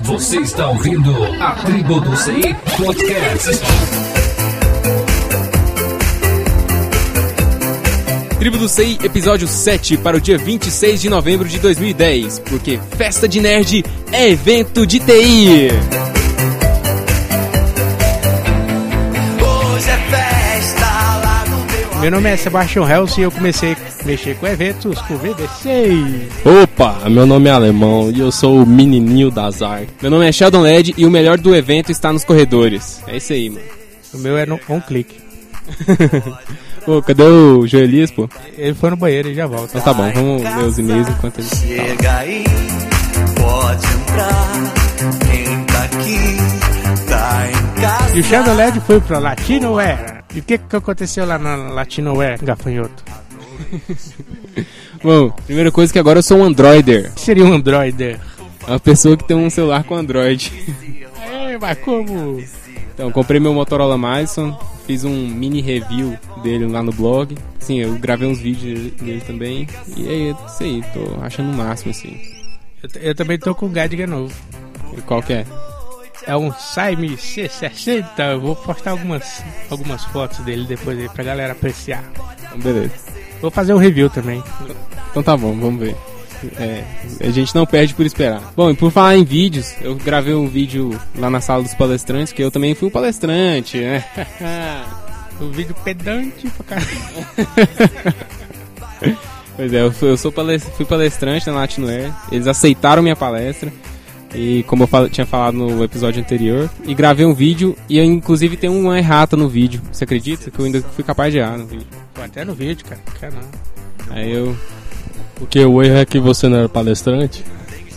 Você está ouvindo a Tribo do CI Podcast. Tribo do SEI, episódio 7 para o dia 26 de novembro de 2010, porque Festa de Nerd é evento de TI. Meu nome é Sebastian Hells e eu comecei a mexer com eventos com o VDC. Opa, meu nome é Alemão e eu sou o menininho das artes. Meu nome é Sheldon Led e o melhor do evento está nos corredores. É isso aí, mano. O meu é no on clique. Pô, cadê o Joelias, pô? Ele foi no banheiro e já volta. Então tá bom, vamos ler os e-mails enquanto ele... Chega aí, pode entrar. Quem tá aqui, tá em casa. E o Shadow LED foi pra Latinoware. E o que que aconteceu lá na Latinoware, gafanhoto? Bom, primeira coisa é que agora eu sou um Androider. O que seria um Android? É uma pessoa que tem um celular com Android. É, mas como? Então, comprei meu Motorola Madison, fiz um mini review dele lá no blog. Sim, eu gravei uns vídeos dele também. E é isso aí, tô achando o máximo, assim. Eu, eu também tô com um Gadigan novo. E qual que é? É um Saime C60. Eu vou postar algumas, algumas fotos dele depois aí pra galera apreciar. Beleza. Vou fazer um review também. Então tá bom, vamos ver. É, a gente não perde por esperar. Bom, e por falar em vídeos, eu gravei um vídeo lá na sala dos palestrantes, que eu também fui um palestrante, né? O vídeo pedante pra caralho. Pois é, eu, fui- eu sou fui palestrante na Latinoair, eles aceitaram minha palestra, e como eu fal- tinha falado no episódio anterior, e gravei um vídeo, e eu, inclusive tem uma errata no vídeo. Você acredita que eu ainda fui capaz de errar no vídeo? Pô, até no vídeo, cara. Caramba. Aí eu. Porque o erro é que você não era palestrante.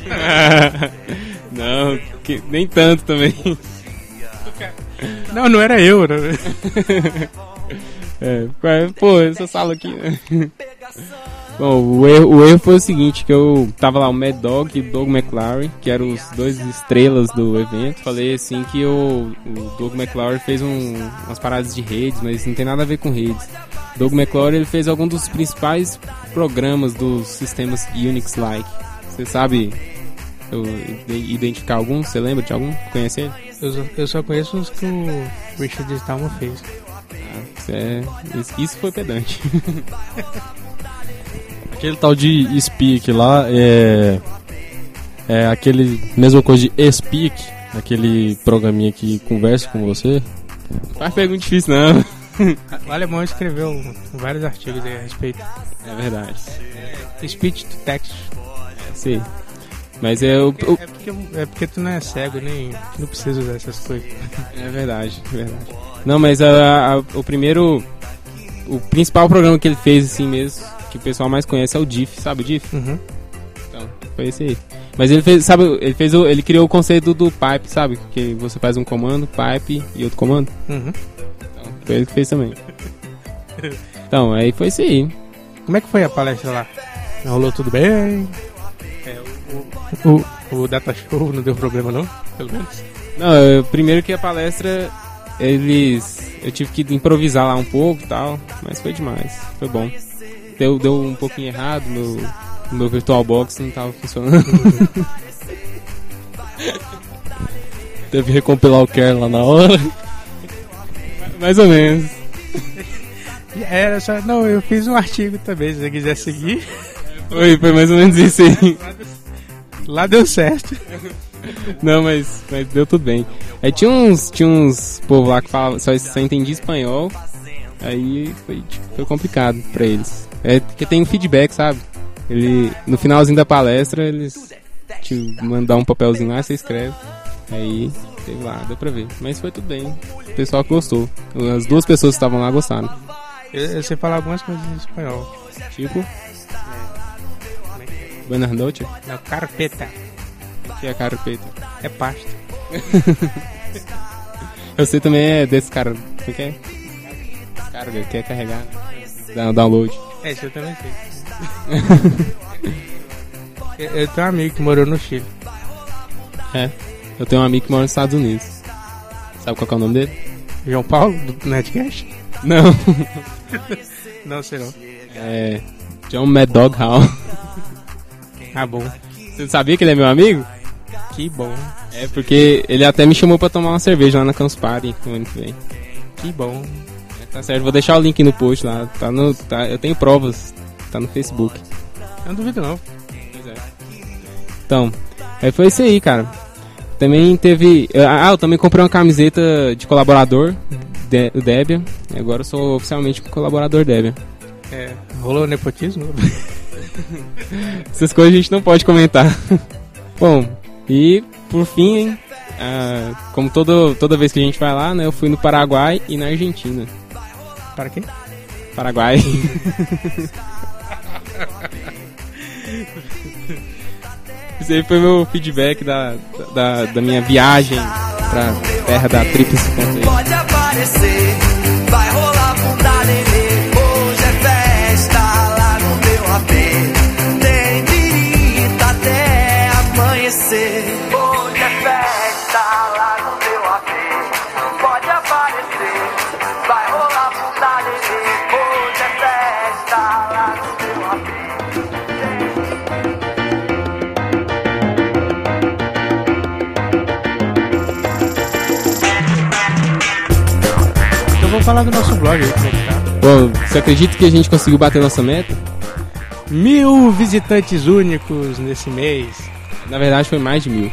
não, que- nem tanto também. Não, não era eu. Né? É, pô, essa sala aqui, né? Bom, o erro, o erro foi o seguinte, que eu tava lá o Mad Dog e o Doug McLaren, que eram os dois estrelas do evento. Falei assim que o, o Doug McLaren fez um, umas paradas de redes, mas não tem nada a ver com redes. Doug McLaren ele fez algum dos principais programas dos sistemas Unix-like. Você sabe eu, ide- identificar algum? Você lembra de algum? Conhece ele? Eu, só- eu só conheço os que o Richard Stallman fez. Isso, é, isso foi pedante. Aquele tal de Speak lá é. É aquele. Mesma coisa de Speak, aquele programinha que conversa com você. Faz pergunta difícil não. O alemão escreveu vários artigos aí a respeito. É verdade. Speech to text. Sim. Mas é, o, o- É porque, é porque tu não é cego, nem não precisa usar essas coisas. é verdade, é verdade. Não, mas a- a- o primeiro. O principal programa que ele fez assim mesmo, que o pessoal mais conhece é o DIF, sabe o DIF? Uhum. Então, foi esse aí. Mas ele fez, sabe, ele fez o, ele criou o conceito do pipe, sabe? Que você faz um comando, pipe e outro comando. Uhum. Então, foi ele que fez também. Então, aí foi isso aí. Como é que foi a palestra lá? Rolou tudo bem? É, o, o, o Data Show não deu problema não? Pelo menos. Não, eu- primeiro que a palestra, eles. Eu tive que improvisar lá um pouco e tal, mas foi demais, foi bom. Deu, deu um pouquinho errado, meu, meu VirtualBox não tava funcionando. Teve que recompilar o kernel lá na hora. Mais ou menos. Era só, não, eu fiz um artigo também, se você quiser seguir. Foi, foi mais ou menos isso aí. Lá deu certo. Não, mas, mas deu tudo bem. Aí tinha uns, tinha uns povo lá que falava, só, só entendia espanhol. Aí foi, tipo, foi complicado pra eles. É porque tem um feedback, sabe? Ele, no finalzinho da palestra, eles te mandam um papelzinho lá, você escreve. Aí, sei lá, deu pra ver. Mas foi tudo bem. O pessoal que gostou. As duas pessoas que estavam lá gostaram. Eu, eu sei falar algumas coisas em espanhol. Tipo, Buenas noches, Não, carpeta. que é carpeta. É pasta. Eu sei também é descarga. Como é que é? Descarga, que é carregar. Dá- Download. É, isso eu também sei. eu, eu tenho um amigo que morou no Chile. É. Eu tenho um amigo que mora nos Estados Unidos. Sabe qual que é o nome dele? João Paulo, do Netcast? Não. Não, sei não. É. John Mad Dog Hall. Ah, bom. Você sabia que ele é meu amigo? Que bom, É porque ele até me chamou pra tomar uma cerveja lá na Campus Party no ano que vem. que bom. Tá certo, vou deixar o link no post lá. Tá no, tá, eu tenho provas. Tá no Facebook. Eu não duvido não. Então, aí foi isso aí, cara. Também teve. Ah, eu também comprei uma camiseta de colaborador, de, Debian. E agora eu sou oficialmente colaborador Debian. É, rolou nepotismo? Essas coisas a gente não pode comentar. Bom, e por fim, hein, ah, como todo, toda vez que a gente vai lá, né, eu fui no Paraguai e na Argentina. Para quê? Paraguai. Esse aí foi meu feedback da, da, da minha viagem pra terra da Tríplice Fronteira. Pode aparecer, vai rolar bunda nenê. Hoje é festa lá no meu AP. Tem birita até amanhecer. Vamos falar do nosso blog aí, como é que tá? Bom, você acredita que a gente conseguiu bater nossa meta? Mil visitantes únicos nesse mês. Na verdade foi mais de mil.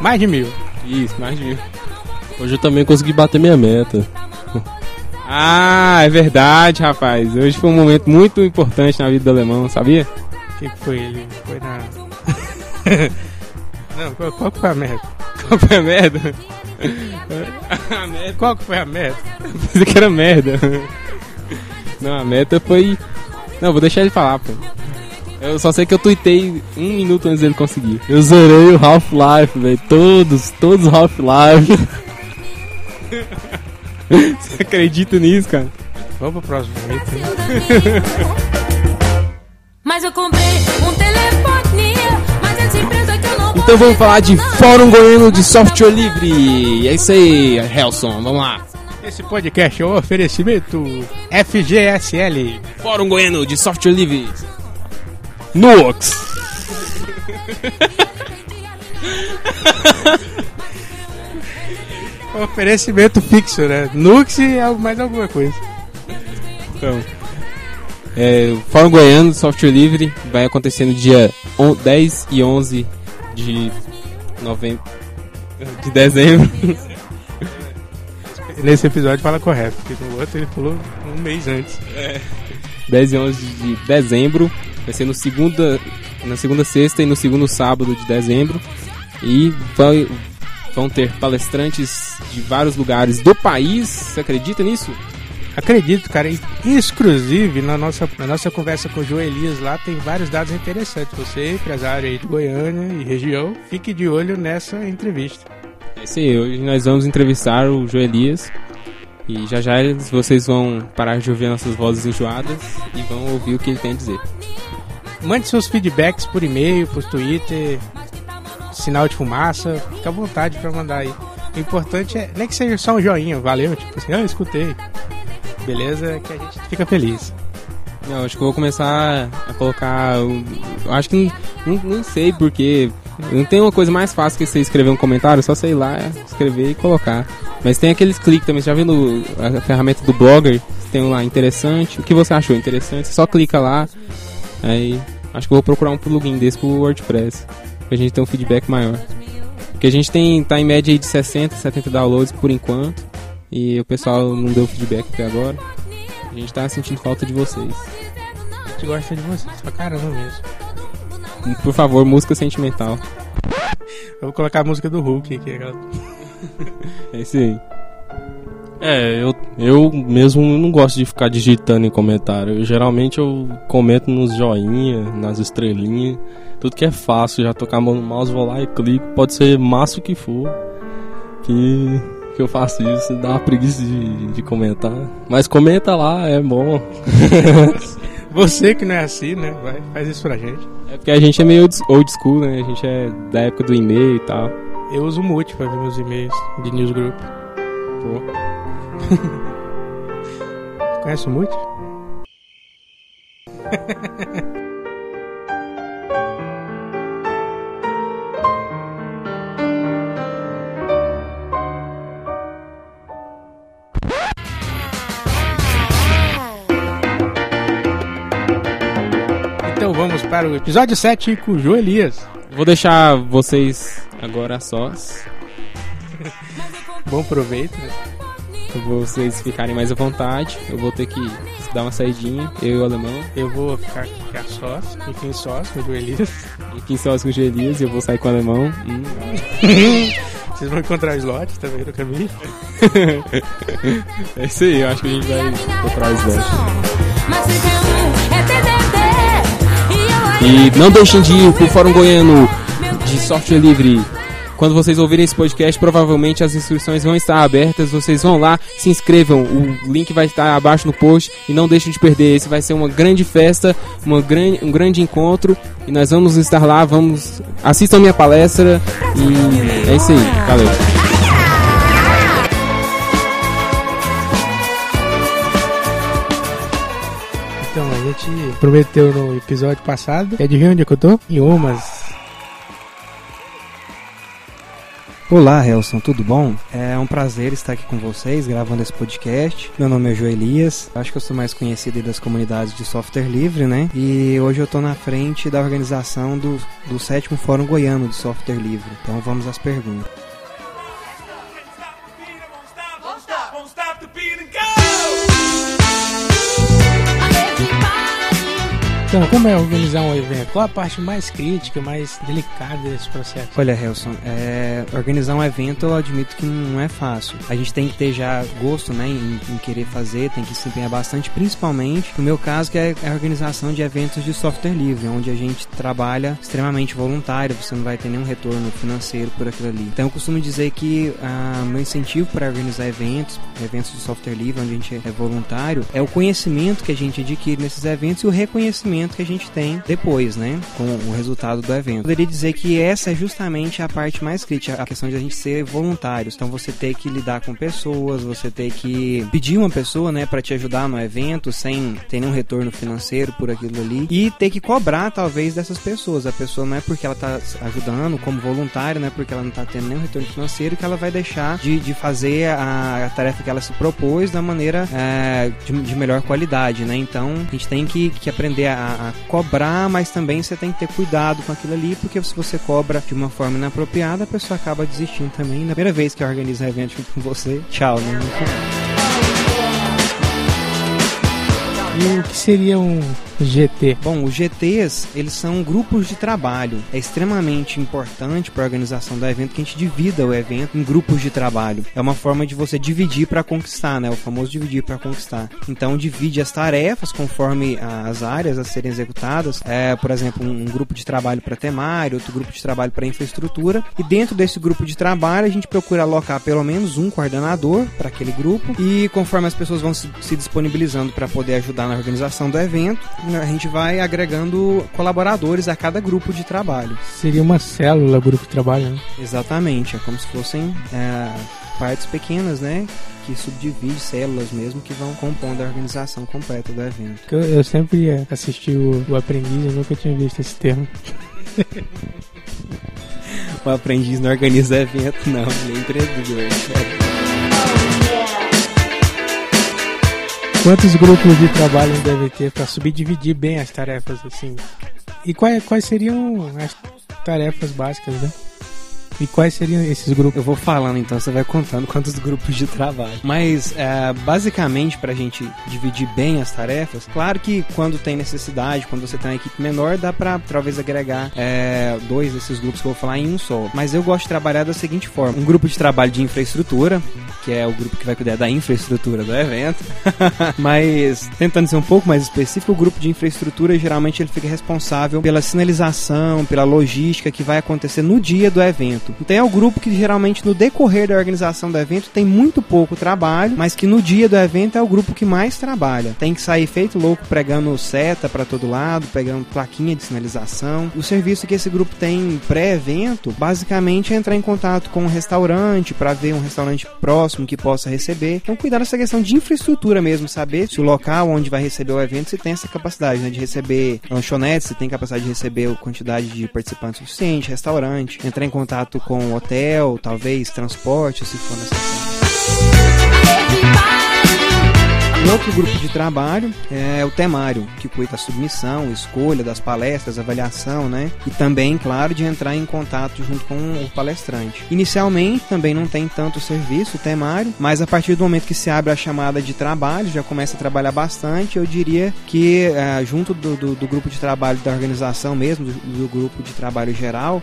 Mais de mil. Isso, mais de mil. Hoje eu também consegui bater minha meta. Ah, é verdade, rapaz. Hoje foi um momento muito importante na vida do alemão, sabia? O que, que foi ele? Foi na. Não, qual, qual foi a merda? Qual foi a merda? Qual que foi a merda? Pensei que era merda. Não, a meta foi. Não, vou deixar ele falar, pô. Eu só sei que eu tuitei um minuto antes dele conseguir. Eu zerei o Half-Life, velho. Todos, todos os Half-Life. Você acredita nisso, cara? Vamos pro próximo item. Mas eu comprei um telefone, Então vamos falar de Fórum Goiano de Software Livre. É isso aí, Helson, vamos lá. Esse podcast é um oferecimento FGSL. Fórum Goiano de Software Livre. Nux. Oferecimento fixo, né? Nux e mais alguma coisa. Então, é, Fórum Goiano de Software Livre vai acontecer no dia on- 10 e 11 de novembro. De dezembro. Nesse episódio fala correto, porque no outro ele falou um mês antes. 10 e 11 de dezembro. Vai ser no segunda, na segunda sexta e no segundo sábado de dezembro. E vai- vão ter palestrantes de vários lugares do país. Você acredita nisso? Acredito, cara, inclusive na nossa, na nossa conversa com o João Elias lá tem vários dados interessantes. Você, empresário aí de Goiânia e região, fique de olho nessa entrevista. É isso aí. Hoje nós vamos entrevistar o Joelias. E já já vocês vão parar de ouvir nossas vozes enjoadas e vão ouvir o que ele tem a dizer. Mande seus feedbacks por e-mail, por Twitter, sinal de fumaça, fica à vontade pra mandar aí. O importante é, nem que seja só um joinha, valeu, tipo assim, ah, eu escutei. Beleza, que a gente fica feliz. Não, acho que eu vou começar a colocar. eu Acho que não, não, sei porque. Não tem uma coisa mais fácil que você escrever um comentário, só sei lá, escrever e colocar. Mas tem aqueles cliques também, você já viu no, a ferramenta do Blogger? Tem lá interessante. O que você achou interessante? Você só clica lá. Aí acho que eu vou procurar um plugin desse pro WordPress. Pra gente ter um feedback maior. Porque a gente tem tá em média aí de 60, 70 downloads por enquanto. E o pessoal não deu feedback até agora. A gente tá sentindo falta de vocês. A gente gosta de vocês pra caramba mesmo. Por favor, música sentimental. Eu vou colocar a música do Hulk aqui. aquela- É isso aí. É, eu, eu mesmo não gosto de ficar digitando em comentário. Eu, geralmente eu comento nos joinha, nas estrelinhas. Tudo que é fácil, já tocar a mão no mouse, vou lá e clico. Pode ser massa o que for. Que, que eu faço isso, dá uma preguiça de, de comentar. Mas comenta lá, é bom. Você que não é assim, né? Vai, faz isso pra gente. É porque a gente é meio old- school, né? A gente é da época do e-mail e tal. Eu uso o Multi pra ver meus e-mails de newsgroup. Conhece o Multi? para o episódio 7 com o João Elias. Vou deixar vocês agora sós. Bom proveito, né? Pra vocês ficarem mais à vontade. Eu vou ter que dar uma saidinha, eu e o alemão. Eu vou ficar a sós, enfim, sós com o João Elias. E quem sós com o Gelias e eu vou sair com o alemão. Hum. Vocês vão encontrar o slot também no caminho. É isso aí, eu acho que a gente vai procurar os E não deixem de ir pro Fórum Goiano de software livre. Quando vocês ouvirem esse podcast, provavelmente as inscrições vão estar abertas. Vocês vão lá, se inscrevam. O link vai estar abaixo no post e não deixem de perder. Esse vai ser uma grande festa, uma gran, um grande encontro. E nós vamos estar lá. Vamos assistam minha palestra. E é isso aí. Valeu. Gente prometeu no episódio passado. É de onde é que eu tô? Em Umas. Olá, Helson, tudo bom? É um prazer estar aqui com vocês gravando esse podcast. Meu nome é João Elias, acho que eu sou mais conhecido das comunidades de software livre, né? E hoje eu tô na frente da organização do, do sétimo Fórum Goiano de Software Livre. Então vamos às perguntas. Então, como é organizar um evento? Qual a parte mais crítica, mais delicada desse processo? Olha, Helson, é, organizar um evento eu admito que não é fácil. A gente tem que ter já gosto né, em, em querer fazer, tem que se empenhar bastante, principalmente no meu caso, que é a organização de eventos de software livre, onde a gente trabalha extremamente voluntário, você não vai ter nenhum retorno financeiro por aquilo ali. Então eu costumo dizer que ah, meu incentivo para organizar eventos, eventos de software livre, onde a gente é voluntário, é o conhecimento que a gente adquire nesses eventos e o reconhecimento que a gente tem depois, né, com o resultado do evento. Poderia dizer que essa é justamente a parte mais crítica, a questão de a gente ser voluntários. Então você ter que lidar com pessoas, você ter que pedir uma pessoa, né, para te ajudar no evento sem ter nenhum retorno financeiro por aquilo ali e ter que cobrar talvez dessas pessoas. A pessoa não é porque ela tá ajudando como voluntária, não é porque ela não tá tendo nenhum retorno financeiro que ela vai deixar de, de fazer a, a tarefa que ela se propôs da maneira é, de, de melhor qualidade, né? Então a gente tem que, que aprender a, a cobrar, mas também você tem que ter cuidado com aquilo ali, porque se você cobra de uma forma inapropriada, a pessoa acaba desistindo também. Na primeira vez que um evento com você, tchau, né? E o que seria um GT? Bom, os GTs, eles são grupos de trabalho. É extremamente importante para a organização do evento que a gente divida o evento em grupos de trabalho. É uma forma de você dividir para conquistar, né? O famoso dividir para conquistar. Então, divide as tarefas conforme as áreas a serem executadas. É, por exemplo, um, grupo de trabalho para temário, outro grupo de trabalho para infraestrutura. E dentro desse grupo de trabalho, a gente procura alocar pelo menos um coordenador para aquele grupo. E conforme as pessoas vão se disponibilizando para poder ajudar na organização do evento, a gente vai agregando colaboradores a cada grupo de trabalho. Seria uma célula, grupo de trabalho, né? Exatamente, é como se fossem é, partes pequenas, né? Que subdivide células mesmo que vão compondo a organização completa do evento. Eu, eu sempre ia assistir o, o Aprendiz, eu nunca tinha visto esse termo. O aprendiz não organiza evento, não, ele é empreendedor. Quantos grupos de trabalho deve ter para subdividir bem as tarefas assim? E quais, quais seriam as tarefas básicas, né? E quais seriam esses grupos? Eu vou falando então, você vai contando quantos grupos de trabalho. Mas, é, basicamente, pra gente dividir bem as tarefas, claro que quando tem necessidade, quando você tem uma equipe menor, dá pra talvez agregar é, dois desses grupos que eu vou falar em um só. Mas eu gosto de trabalhar da seguinte forma: um grupo de trabalho de infraestrutura, que é o grupo que vai cuidar da infraestrutura do evento. Mas, tentando ser um pouco mais específico, o grupo de infraestrutura geralmente ele fica responsável pela sinalização, pela logística que vai acontecer no dia do evento. Então é o grupo que geralmente no decorrer da organização do evento tem muito pouco trabalho, mas que no dia do evento é o grupo que mais trabalha. Tem que sair feito louco pregando seta para todo lado, pegando plaquinha de sinalização. O serviço que esse grupo tem pré-evento, basicamente é entrar em contato com um restaurante para ver um restaurante próximo que possa receber. Então cuidar dessa questão de infraestrutura mesmo, saber se o local onde vai receber o evento se tem essa capacidade né, de receber lanchonete, se tem capacidade de receber a quantidade de participantes suficiente, restaurante, entrar em contato com hotel, talvez transporte, se for necessário. Um outro grupo de trabalho é o temário, que cuida da submissão, escolha das palestras, avaliação, né? E também, claro, de entrar em contato junto com o palestrante. Inicialmente também não tem tanto serviço, o temário, mas a partir do momento que se abre a chamada de trabalho, já começa a trabalhar bastante, eu diria que eh, junto do, do, do grupo de trabalho da organização mesmo, do, do grupo de trabalho geral,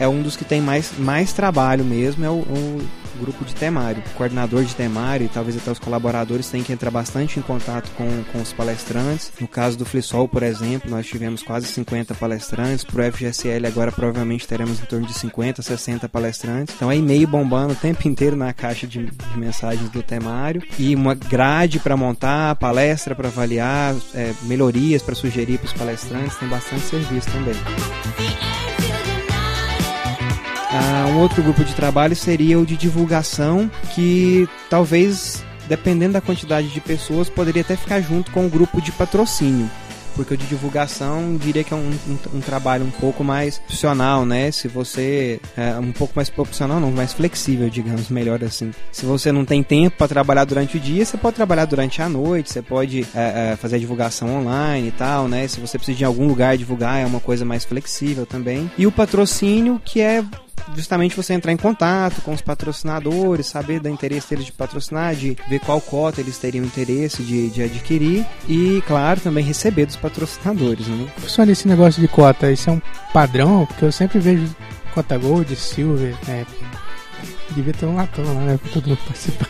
é um dos que tem mais, mais trabalho mesmo, é o, o grupo de temário. O coordenador de temário e talvez até os colaboradores têm que entrar bastante em contato com, com os palestrantes. No caso do Flissol, por exemplo, nós tivemos quase 50 palestrantes. Para o FGSL agora provavelmente teremos em torno de 50, 60 palestrantes. Então é e-mail bombando o tempo inteiro na caixa de, de mensagens do temário. E uma grade para montar, palestra para avaliar, é, melhorias para sugerir para os palestrantes. Tem bastante serviço também. Ah, um outro grupo de trabalho seria o de divulgação, que talvez, dependendo da quantidade de pessoas, poderia até ficar junto com o grupo de patrocínio. Porque o de divulgação diria que é um, um, um trabalho um pouco mais profissional, né? Se você. É, um pouco mais profissional, não, mais flexível, digamos, melhor assim. Se você não tem tempo para trabalhar durante o dia, você pode trabalhar durante a noite, você pode é, é, fazer a divulgação online e tal, né? Se você precisa de algum lugar divulgar, é uma coisa mais flexível também. E o patrocínio, que é justamente você entrar em contato com os patrocinadores, saber da interesse deles de patrocinar, de ver qual cota eles teriam interesse de, de adquirir e, claro, também receber dos patrocinadores. Né? Professor, esse negócio de cota, isso é um padrão? Porque eu sempre vejo cota Gold, Silver, né? Devia ter um latão lá, né? Pra todo mundo participar.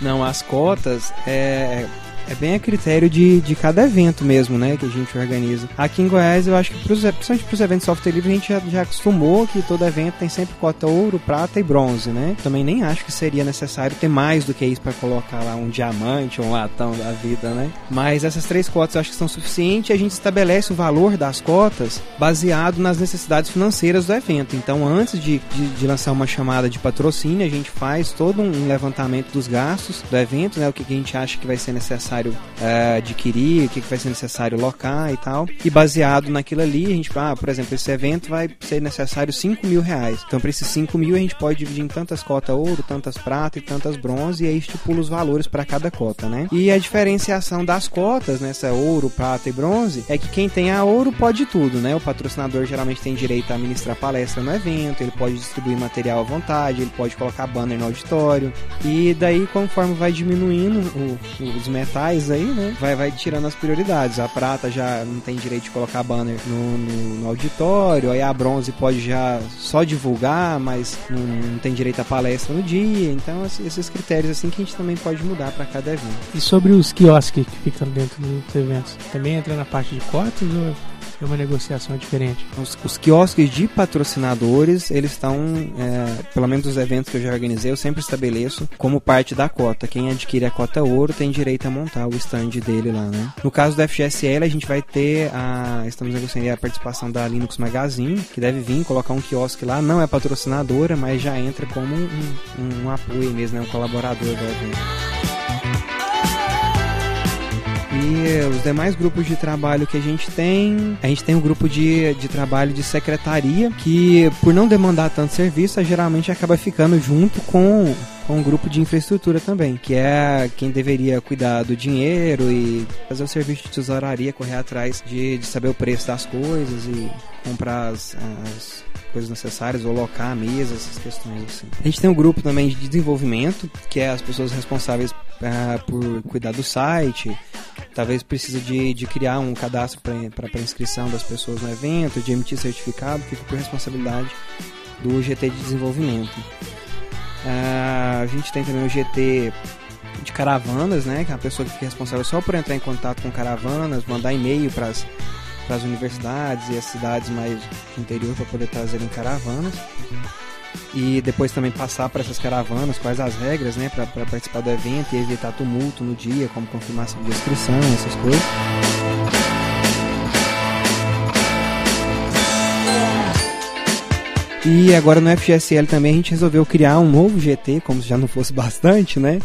Não, as cotas é é bem a critério de, de cada evento mesmo, né, que a gente organiza. Aqui em Goiás, eu acho que, pros, principalmente para os eventos de software livre, a gente já, já acostumou que todo evento tem sempre cota ouro, prata e bronze, né? Também nem acho que seria necessário ter mais do que isso para colocar lá um diamante um latão da vida, né? Mas essas três cotas eu acho que são suficientes e a gente estabelece o valor das cotas baseado nas necessidades financeiras do evento. Então, antes de, de, de lançar uma chamada de patrocínio, a gente faz todo um levantamento dos gastos do evento, né? O que, que a gente acha que vai ser necessário necessário é, adquirir, o que, que vai ser necessário locar e tal. E baseado naquilo ali, a gente, ah, por exemplo, esse evento vai ser necessário 5 mil reais. Então, para esses 5 mil, a gente pode dividir em tantas cotas ouro, tantas prata e tantas bronze, e aí estipula os valores para cada cota, né? E a diferenciação das cotas, nessa ouro, prata e bronze, é que quem tem a ouro pode tudo, né? O patrocinador geralmente tem direito a ministrar palestra no evento, ele pode distribuir material à vontade, ele pode colocar banner no auditório. E daí, conforme vai diminuindo o, os metais, aí, né? Vai, vai tirando as prioridades. A prata já não tem direito de colocar banner no, no, no auditório, aí a bronze pode já só divulgar, mas não, não, tem direito a palestra no dia. Então, esses critérios assim que a gente também pode mudar para cada evento. E sobre os quiosques que ficam dentro dos eventos, também entra na parte de cotas ou é uma negociação diferente. Os, os quiosques de patrocinadores, eles estão, é, pelo menos os eventos que eu já organizei, eu sempre estabeleço como parte da cota. Quem adquire a cota ouro tem direito a montar o stand dele lá, né? No caso do FGSL, a gente vai ter a. Estamos negociando a participação da Linux Magazine, que deve vir colocar um quiosque lá. Não é patrocinadora, mas já entra como um, um, um apoio mesmo, né? um colaborador do evento. E os demais grupos de trabalho que a gente tem, a gente tem um grupo de, de trabalho de secretaria, que por não demandar tanto serviço, geralmente acaba ficando junto com com um grupo de infraestrutura também, que é quem deveria cuidar do dinheiro e fazer o serviço de tesouraria, correr atrás de, de saber o preço das coisas e comprar as, as coisas necessárias, ou locar a mesa, essas questões assim. A gente tem um grupo também de desenvolvimento, que é as pessoas responsáveis uh, por cuidar do site, talvez precisa de, de criar um cadastro para inscrição das pessoas no evento, de emitir certificado, fica por responsabilidade do GT de desenvolvimento. Uh, a gente tem também o GT de caravanas, né? Que é a pessoa que fica responsável só por entrar em contato com caravanas, mandar e-mail para as universidades e as cidades mais do interior para poder trazerem caravanas. E depois também passar para essas caravanas quais as regras, né, para participar do evento e evitar tumulto no dia, como confirmação de inscrição, essas coisas. E agora no FGSL também a gente resolveu criar um novo GT, como se já não fosse bastante, né?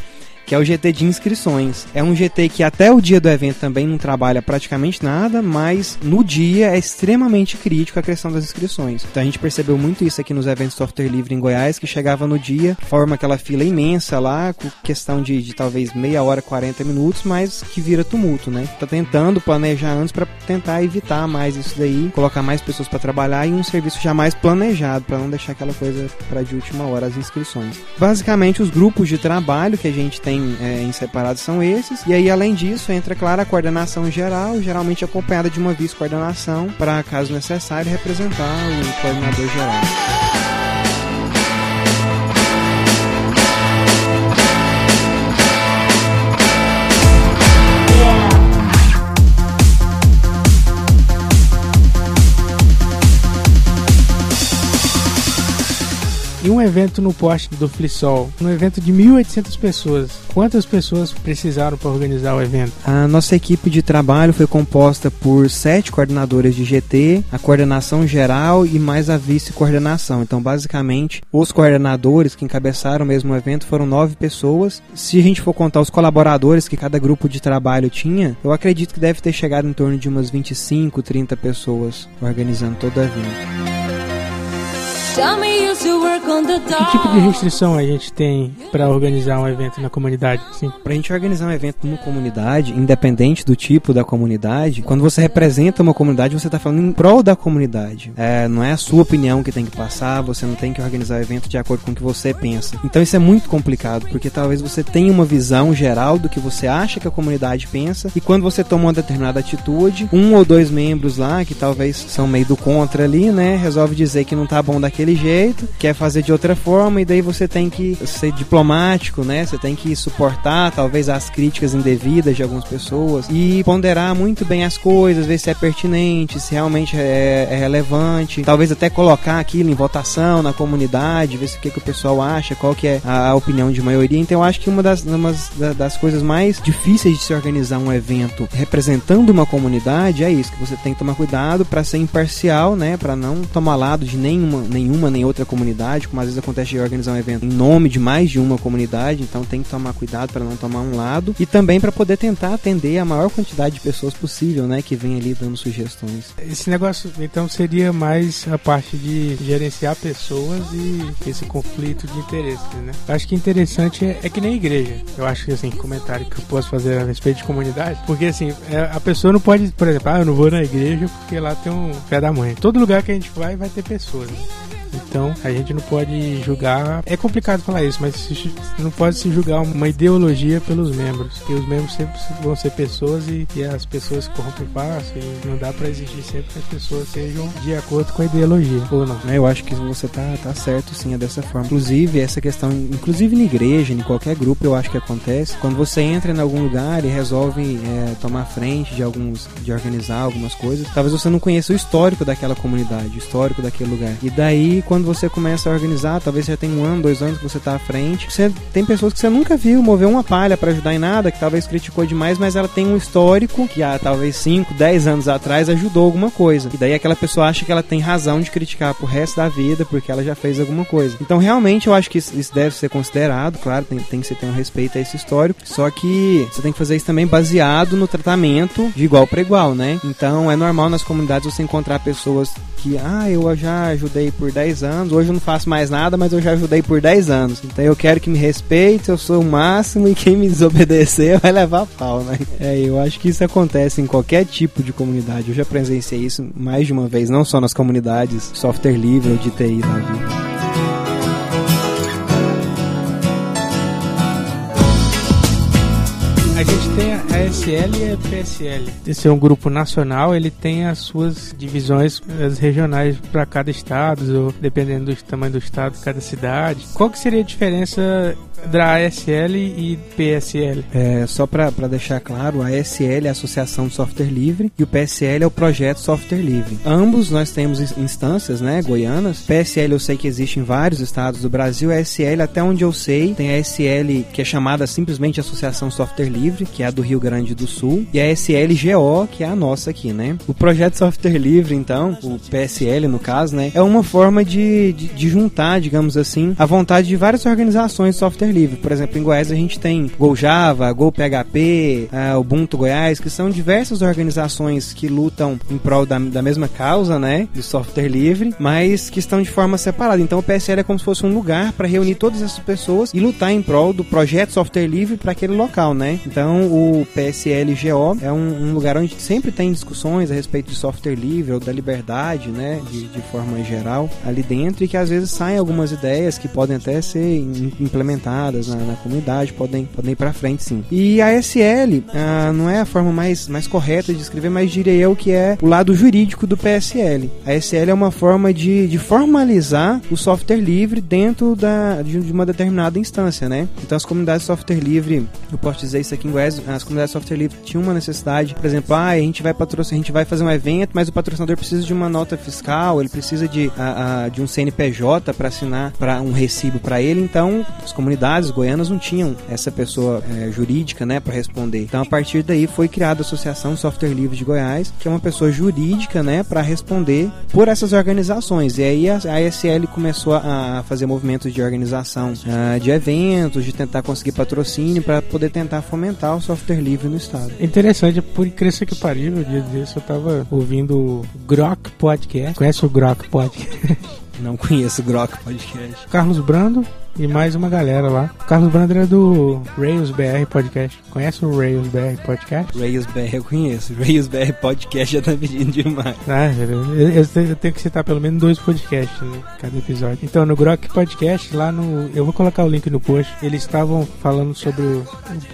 Que é o GT de inscrições. É um GT que até o dia do evento também não trabalha praticamente nada, mas no dia é extremamente crítico a questão das inscrições. Então a gente percebeu muito isso aqui nos eventos software livre em Goiás, que chegava no dia, forma aquela fila imensa lá, com questão de, de talvez meia hora, 40 minutos, mas que vira tumulto, né? Tá tentando planejar antes para tentar evitar mais isso daí, colocar mais pessoas para trabalhar e um serviço jamais planejado, para não deixar aquela coisa para de última hora as inscrições. Basicamente, os grupos de trabalho que a gente tem é, em separado são esses, e aí além disso entra, claro, a coordenação geral, geralmente acompanhada de uma vice-coordenação, para caso necessário representar o coordenador geral. E um evento no poste do Flissol, um evento de 1.800 pessoas. Quantas pessoas precisaram para organizar o evento? A nossa equipe de trabalho foi composta por sete coordenadores de GT, a coordenação geral e mais a vice-coordenação. Então, basicamente, os coordenadores que encabeçaram mesmo o evento foram nove pessoas. Se a gente for contar os colaboradores que cada grupo de trabalho tinha, eu acredito que deve ter chegado em torno de umas 25, 30 pessoas organizando todo o evento. Que tipo de restrição a gente tem para organizar um evento na comunidade? Sim. Pra gente organizar um evento numa comunidade, independente do tipo da comunidade, quando você representa uma comunidade, você tá falando em prol da comunidade. É, não é a sua opinião que tem que passar, você não tem que organizar o evento de acordo com o que você pensa. Então isso é muito complicado, porque talvez você tenha uma visão geral do que você acha que a comunidade pensa, e quando você toma uma determinada atitude, um ou dois membros lá, que talvez são meio do contra ali, né, resolve dizer que não tá bom daquele jeito, quer fazer de outra forma, e daí você tem que ser diplomático, né? Você tem que suportar talvez as críticas indevidas de algumas pessoas e ponderar muito bem as coisas, ver se é pertinente, se realmente é, é relevante, talvez até colocar aquilo em votação na comunidade, ver se o que, que o pessoal acha, qual que é a, a opinião de maioria. Então eu acho que uma das, uma das coisas mais difíceis de se organizar um evento representando uma comunidade é isso, que você tem que tomar cuidado para ser imparcial, né? Para não tomar lado de nenhuma, nenhuma nenhuma nem outra comunidade, como às vezes acontece de organizar um evento em nome de mais de uma comunidade, então tem que tomar cuidado para não tomar um lado e também para poder tentar atender a maior quantidade de pessoas possível, né, que vem ali dando sugestões. Esse negócio então seria mais a parte de gerenciar pessoas e esse conflito de interesses, né? Acho que interessante é, é que nem igreja. Eu acho que assim, comentário que eu posso fazer a respeito de comunidade, porque assim, é, a pessoa não pode, por exemplo, ah, eu não vou na igreja porque lá tem um pé da mãe. Todo lugar que a gente vai vai ter pessoas. Né? Então a gente não pode julgar. É complicado falar isso, mas não pode se julgar uma ideologia pelos membros. Porque os membros sempre vão ser pessoas e, e as pessoas corrompem fácil. E não dá para exigir sempre que as pessoas sejam de acordo com a ideologia, ou não. É, eu acho que você tá, tá certo sim, é dessa forma. Inclusive, essa questão, inclusive na igreja, em qualquer grupo, eu acho que acontece. Quando você entra em algum lugar e resolve é, tomar frente de alguns, de organizar algumas coisas, talvez você não conheça o histórico daquela comunidade, o histórico daquele lugar. E daí, quando você começa a organizar, talvez já tem um ano, dois anos que você tá à frente, você tem pessoas que você nunca viu mover uma palha para ajudar em nada, que talvez criticou demais, mas ela tem um histórico que há talvez 5, 10 anos atrás ajudou alguma coisa. E daí aquela pessoa acha que ela tem razão de criticar pro resto da vida porque ela já fez alguma coisa. Então realmente eu acho que isso deve ser considerado, claro, tem, tem que se ter um respeito a esse histórico, só que você tem que fazer isso também baseado no tratamento de igual para igual, né? Então é normal nas comunidades você encontrar pessoas que, ah, eu já ajudei por 10 anos, hoje eu não faço mais nada, mas eu já ajudei por 10 anos. Então eu quero que me respeite, eu sou o máximo e quem me desobedecer vai levar pau, né? É, eu acho que isso acontece em qualquer tipo de comunidade. Eu já presenciei isso mais de uma vez, não só nas comunidades software livre ou de TI da vida. E a PSL. Esse é um grupo nacional, ele tem as suas divisões as regionais para cada estado, ou dependendo do tamanho do estado, cada cidade. Qual que seria a diferença da ASL e PSL? É, só para deixar claro, a ASL é a Associação de Software Livre e o PSL é o Projeto Software Livre. Ambos nós temos instâncias, né, goianas. PSL eu sei que existe em vários estados do Brasil, a ASL até onde eu sei, tem a ASL que é chamada simplesmente Associação Software Livre, que é a do Rio Grande do Sul, e a SLGO, que é a nossa aqui, né? O projeto Software Livre, então, o PSL no caso, né? É uma forma de, de, de juntar, digamos assim, a vontade de várias organizações de software livre. Por exemplo, em Goiás a gente tem Go Java, Go PHP, uh, Ubuntu Goiás, que são diversas organizações que lutam em prol da, da mesma causa, né? Do software livre, mas que estão de forma separada. Então o PSL é como se fosse um lugar para reunir todas essas pessoas e lutar em prol do projeto software livre para aquele local, né? Então o PSLGO é um, um, lugar onde sempre tem discussões a respeito de software livre ou da liberdade, né? De, de forma geral ali dentro e que às vezes saem algumas ideias que podem até ser implementadas na, na comunidade, podem, podem ir para frente sim. E a SL ah, não é a forma mais, mais correta de escrever, mas diria eu que é o lado jurídico do PSL. A SL é uma forma de, de formalizar o software livre dentro da, de, de uma determinada instância, né? Então as comunidades de software livre, eu posso dizer isso aqui em Goiás, as comunidades de software livre tinham uma necessidade, por exemplo, ah, a gente vai patrocinar, a gente vai fazer um evento, mas o patrocinador precisa de uma nota fiscal, ele precisa de, a, a, de um CNPJ para assinar para um recibo para ele, então as comunidades goianas não tinham essa pessoa é, jurídica, né, para responder. Então a partir daí foi criada a Associação Software Livre de Goiás, que é uma pessoa jurídica, né, para responder por essas organizações. E aí a, ASL começou a, fazer movimentos de organização uh, de eventos, de tentar conseguir patrocínio para poder tentar fomentar o software livre no estado. Interessante, por incrível que pariu, dia desse eu tava ouvindo o Grok Podcast. Conhece o Grok Podcast? Não conheço o Grok Podcast. Carlos Brando e mais uma galera lá. O Carlos Brander é do Rails BR Podcast. Conhece o Rails BR Podcast? Rails BR eu conheço. Rails BR Podcast já tá pedindo demais. Ah, eu, eu, tenho que citar pelo menos dois podcasts né, cada episódio. Então, no Grok Podcast, lá no. Eu vou colocar o link no post. Eles estavam falando sobre o,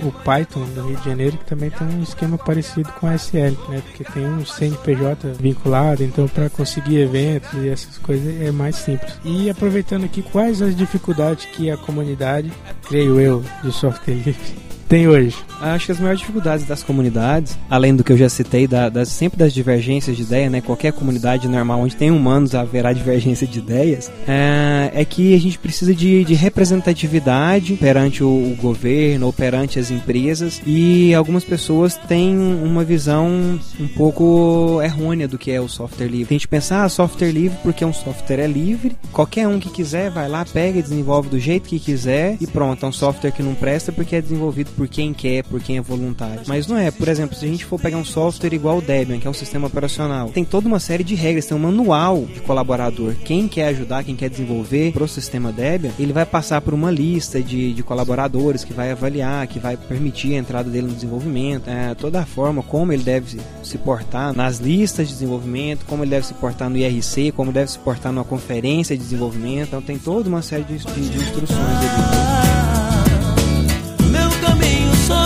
o, Python do Rio de Janeiro, que também tem um esquema parecido com a SL, né? Porque tem um CNPJ vinculado, então para conseguir eventos e essas coisas é mais simples. E aproveitando aqui, quais as dificuldades que a comunidade, creio eu, de software livre tem hoje? Acho que as maiores dificuldades das comunidades, além do que eu já citei, da, das, sempre das divergências de ideia, né? Qualquer comunidade normal onde tem humanos haverá divergência de ideias, é, é que a gente precisa de, de representatividade perante o, o, governo ou perante as empresas e algumas pessoas têm uma visão um pouco errônea do que é o software livre. Tem gente pensar, ah, software livre porque um software é livre, qualquer um que quiser vai lá, pega e desenvolve do jeito que quiser e pronto, é um software que não presta porque é desenvolvido por quem quer, por quem é voluntário. Mas não é, por exemplo, se a gente for pegar um software igual o Debian, que é um sistema operacional, tem toda uma série de regras, tem um manual de colaborador. Quem quer ajudar, quem quer desenvolver pro sistema Debian, ele vai passar por uma lista de, de colaboradores que vai avaliar, que vai permitir a entrada dele no desenvolvimento, é, toda a forma como ele deve se portar nas listas de desenvolvimento, como ele deve se portar no IRC, como deve se portar numa conferência de desenvolvimento. Então tem toda uma série de, de, de instruções ali.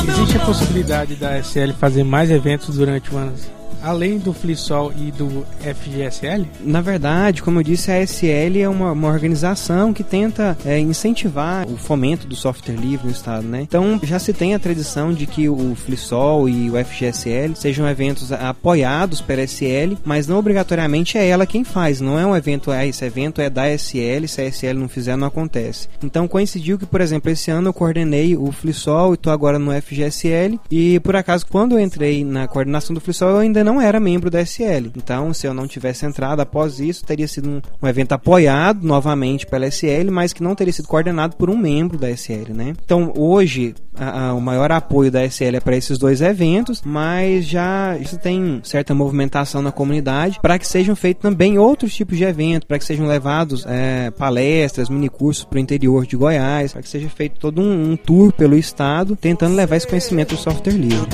Existe a possibilidade da SL fazer mais eventos durante o ano além do FliSol e do FGSL? Na verdade, como eu disse, a SL é uma, uma organização que tenta é, incentivar o fomento do software livre no estado, né? Então, já se tem a tradição de que o FliSol e o FGSL sejam eventos apoiados pela SL, mas não obrigatoriamente é ela quem faz, não é um evento, ah, esse evento é da SL, se a SL não fizer, não acontece. Então, coincidiu que, por exemplo, esse ano eu coordenei o FliSol e estou agora no FGSL, e por acaso, quando eu entrei na coordenação do FliSol, eu ainda não não era membro da SL. Então, se eu não tivesse entrado após isso, teria sido um, um evento apoiado novamente pela SL, mas que não teria sido coordenado por um membro da SL, né? Então, hoje, a, a, o maior apoio da SL é para esses dois eventos, mas já isso tem certa movimentação na comunidade para que sejam feitos também outros tipos de eventos, para que sejam levados é, palestras, minicursos para o interior de Goiás, para que seja feito todo um, um tour pelo estado, tentando levar esse conhecimento do software livre.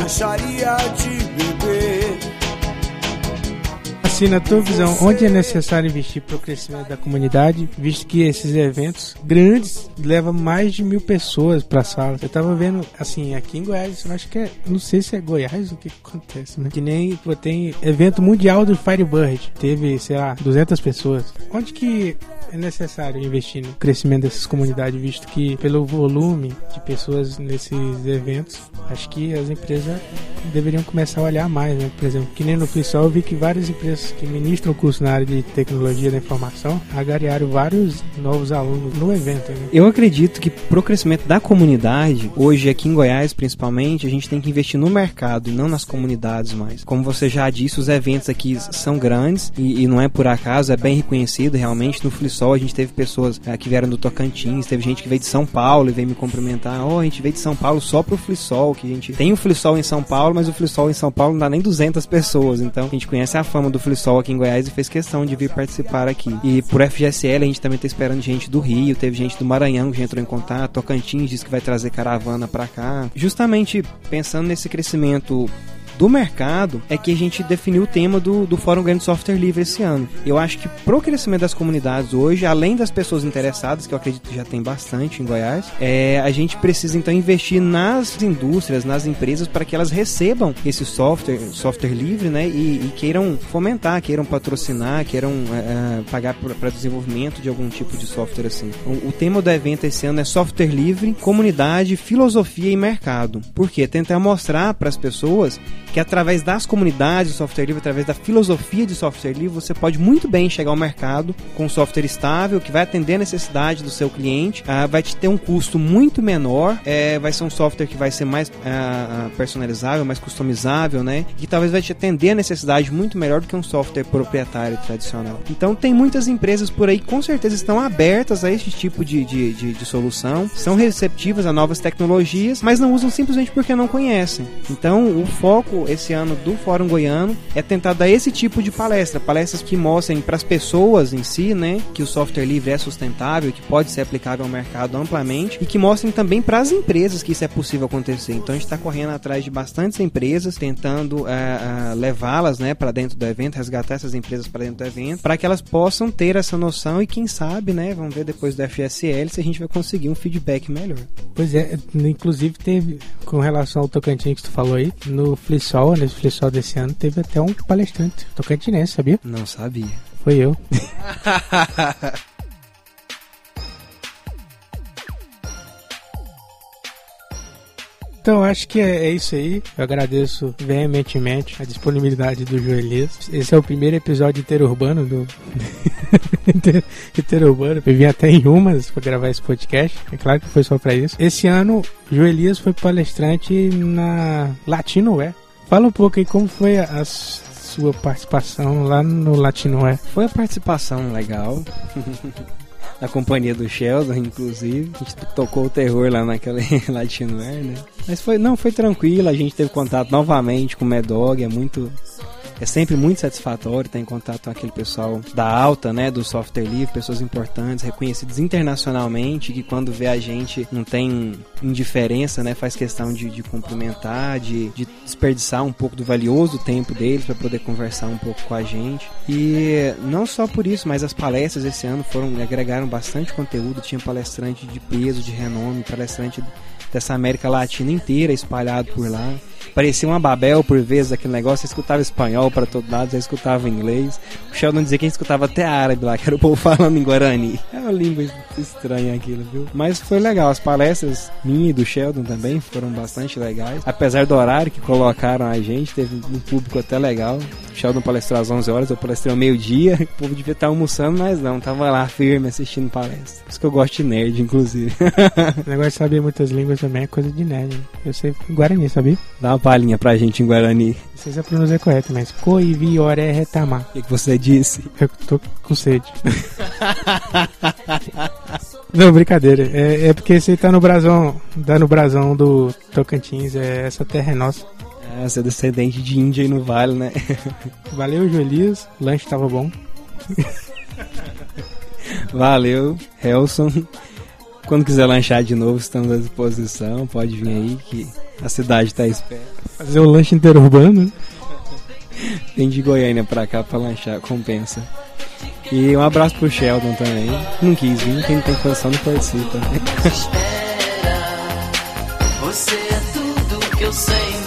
Na tua visão, onde é necessário investir para o crescimento da comunidade, visto que esses eventos grandes levam mais de mil pessoas para a sala? Eu tava vendo, assim, aqui em Goiás, eu acho que é, não sei se é Goiás o que acontece, né? Que nem tem evento mundial do Firebird, teve, sei lá, 200 pessoas. Onde que é necessário investir no crescimento dessas comunidades, visto que pelo volume de pessoas nesses eventos, acho que as empresas deveriam começar a olhar mais, né? Por exemplo, que nem no FreeSol eu vi que várias empresas que ministram o curso na área de tecnologia da informação agariaram vários novos alunos no evento. Né? Eu acredito que pro crescimento da comunidade, hoje aqui em Goiás principalmente, a gente tem que investir no mercado e não nas comunidades mais. Como você já disse, os eventos aqui são grandes e, e não é por acaso, é bem reconhecido realmente. No Flisol a gente teve pessoas é, que vieram do Tocantins, teve gente que veio de São Paulo e veio me cumprimentar. Oh, a gente veio de São Paulo só pro Flisol, que a gente tem o Flisol em São Paulo, mas o Flisol em São Paulo não dá nem 200 pessoas. Então a gente conhece a fama do Flisol aqui em Goiás e fez questão de vir participar aqui. E por FGSL a gente também tá esperando gente do Rio, teve gente do Maranhão que já entrou em contato, Tocantins disse que vai trazer caravana para cá. Justamente pensando nesse crescimento do mercado é que a gente definiu o tema do, do Fórum Grande Software Livre esse ano. Eu acho que pro crescimento das comunidades hoje, além das pessoas interessadas, que eu acredito que já tem bastante em Goiás, é, a gente precisa então investir nas indústrias, nas empresas, para que elas recebam esse software, software livre, né? E, e queiram fomentar, queiram patrocinar, queiram é, é pagar para desenvolvimento de algum tipo de software assim. O, o, tema do evento esse ano é software livre, comunidade, filosofia e mercado. Por quê? Tentar mostrar para as pessoas que através das comunidades de software livre, através da filosofia de software livre, você pode muito bem chegar ao mercado com um software estável que vai atender a necessidade do seu cliente, uh, vai te ter um custo muito menor, é, vai ser um software que vai ser mais uh, personalizável, mais customizável, né? E talvez vai te atender a necessidade muito melhor do que um software proprietário tradicional. Então tem muitas empresas por aí que com certeza estão abertas a esse tipo de, de, de, de solução, são receptivas a novas tecnologias, mas não usam simplesmente porque não conhecem. Então o foco esse ano do Fórum Goiano é tentar dar esse tipo de palestra, palestras que mostrem para as pessoas em si, né, que o software livre é sustentável, que pode ser aplicável ao mercado amplamente e que mostrem também para as empresas que isso é possível acontecer. Então a gente está correndo atrás de bastantes empresas, tentando uh, uh, levá-las, né, para dentro do evento, resgatar essas empresas para dentro do evento, para que elas possam ter essa noção e quem sabe, né, vamos ver depois do FSL se a gente vai conseguir um feedback melhor. Pois é, inclusive teve com relação ao Tocantins que tu falou aí, no Fliss Flexol, nesse Flexol desse ano, teve até um palestrante tocantinense, sabia? Não sabia. Foi eu. Então, acho que é, é, isso aí. Eu agradeço veementemente a disponibilidade do Joelias. Esse é o primeiro episódio interurbano do. interurbano. Eu vim até em Umas para gravar esse podcast. É claro que foi só para isso. Esse ano, Joelias foi palestrante na Latino Wear. Fala um pouco aí como foi a, a sua participação lá no Latinoé. Foi a participação legal. na companhia do Sheldon, inclusive. A gente tocou o terror lá naquele Latinoé, né? Mas foi, não, foi tranquilo. A gente teve contato novamente com o Mad Dog. É muito é sempre muito satisfatório estar em contato com aquele pessoal da alta, né, do software livre, pessoas importantes, reconhecidas internacionalmente, que quando vê a gente não tem indiferença, né, faz questão de, de cumprimentar, de, de desperdiçar um pouco do valioso tempo deles para poder conversar um pouco com a gente. E não só por isso, mas as palestras esse ano foram agregaram bastante conteúdo, tinha palestrante de peso, de renome, palestrante dessa América Latina inteira espalhado por lá. Parecia uma Babel por vezes aquele negócio, você escutava espanhol para todo lado, você escutava inglês. O Sheldon dizia que escutava até árabe lá, que era o povo falando em Guarani. É uma língua estranha aquilo, viu? Mas foi legal, as palestras minha e do Sheldon também foram bastante legais. Apesar do horário que colocaram a gente, teve um público até legal. O Sheldon palestrou às 11 horas, eu palestrei ao meio-dia. O povo devia estar almoçando, mas não, tava lá firme assistindo palestra. Por isso que eu gosto de nerd, inclusive. o negócio de saber muitas línguas também é coisa de nerd. Né? Eu sei Guarani, sabia? Dá uma palhinha pra gente em Guarani. Não sei se a pronúncia é correta, mas Coiviore retama. O que, que você disse? Eu tô com sede. Não, brincadeira. É, é, porque você tá no brasão, tá no brasão do Tocantins, é, essa terra é nossa. É, você é descendente de Índia aí no vale, né? Valeu, Joelias. O lanche tava bom. Valeu, Helson. Quando quiser lanchar de novo, estamos à disposição. Pode vir aí que a cidade está à espera. Fazer o lanche interurbano? Vem de Goiânia pra cá pra lanchar, compensa. E um abraço pro Sheldon também. Não quis vir, quem não tem condição não participa. Você é tudo que eu quis.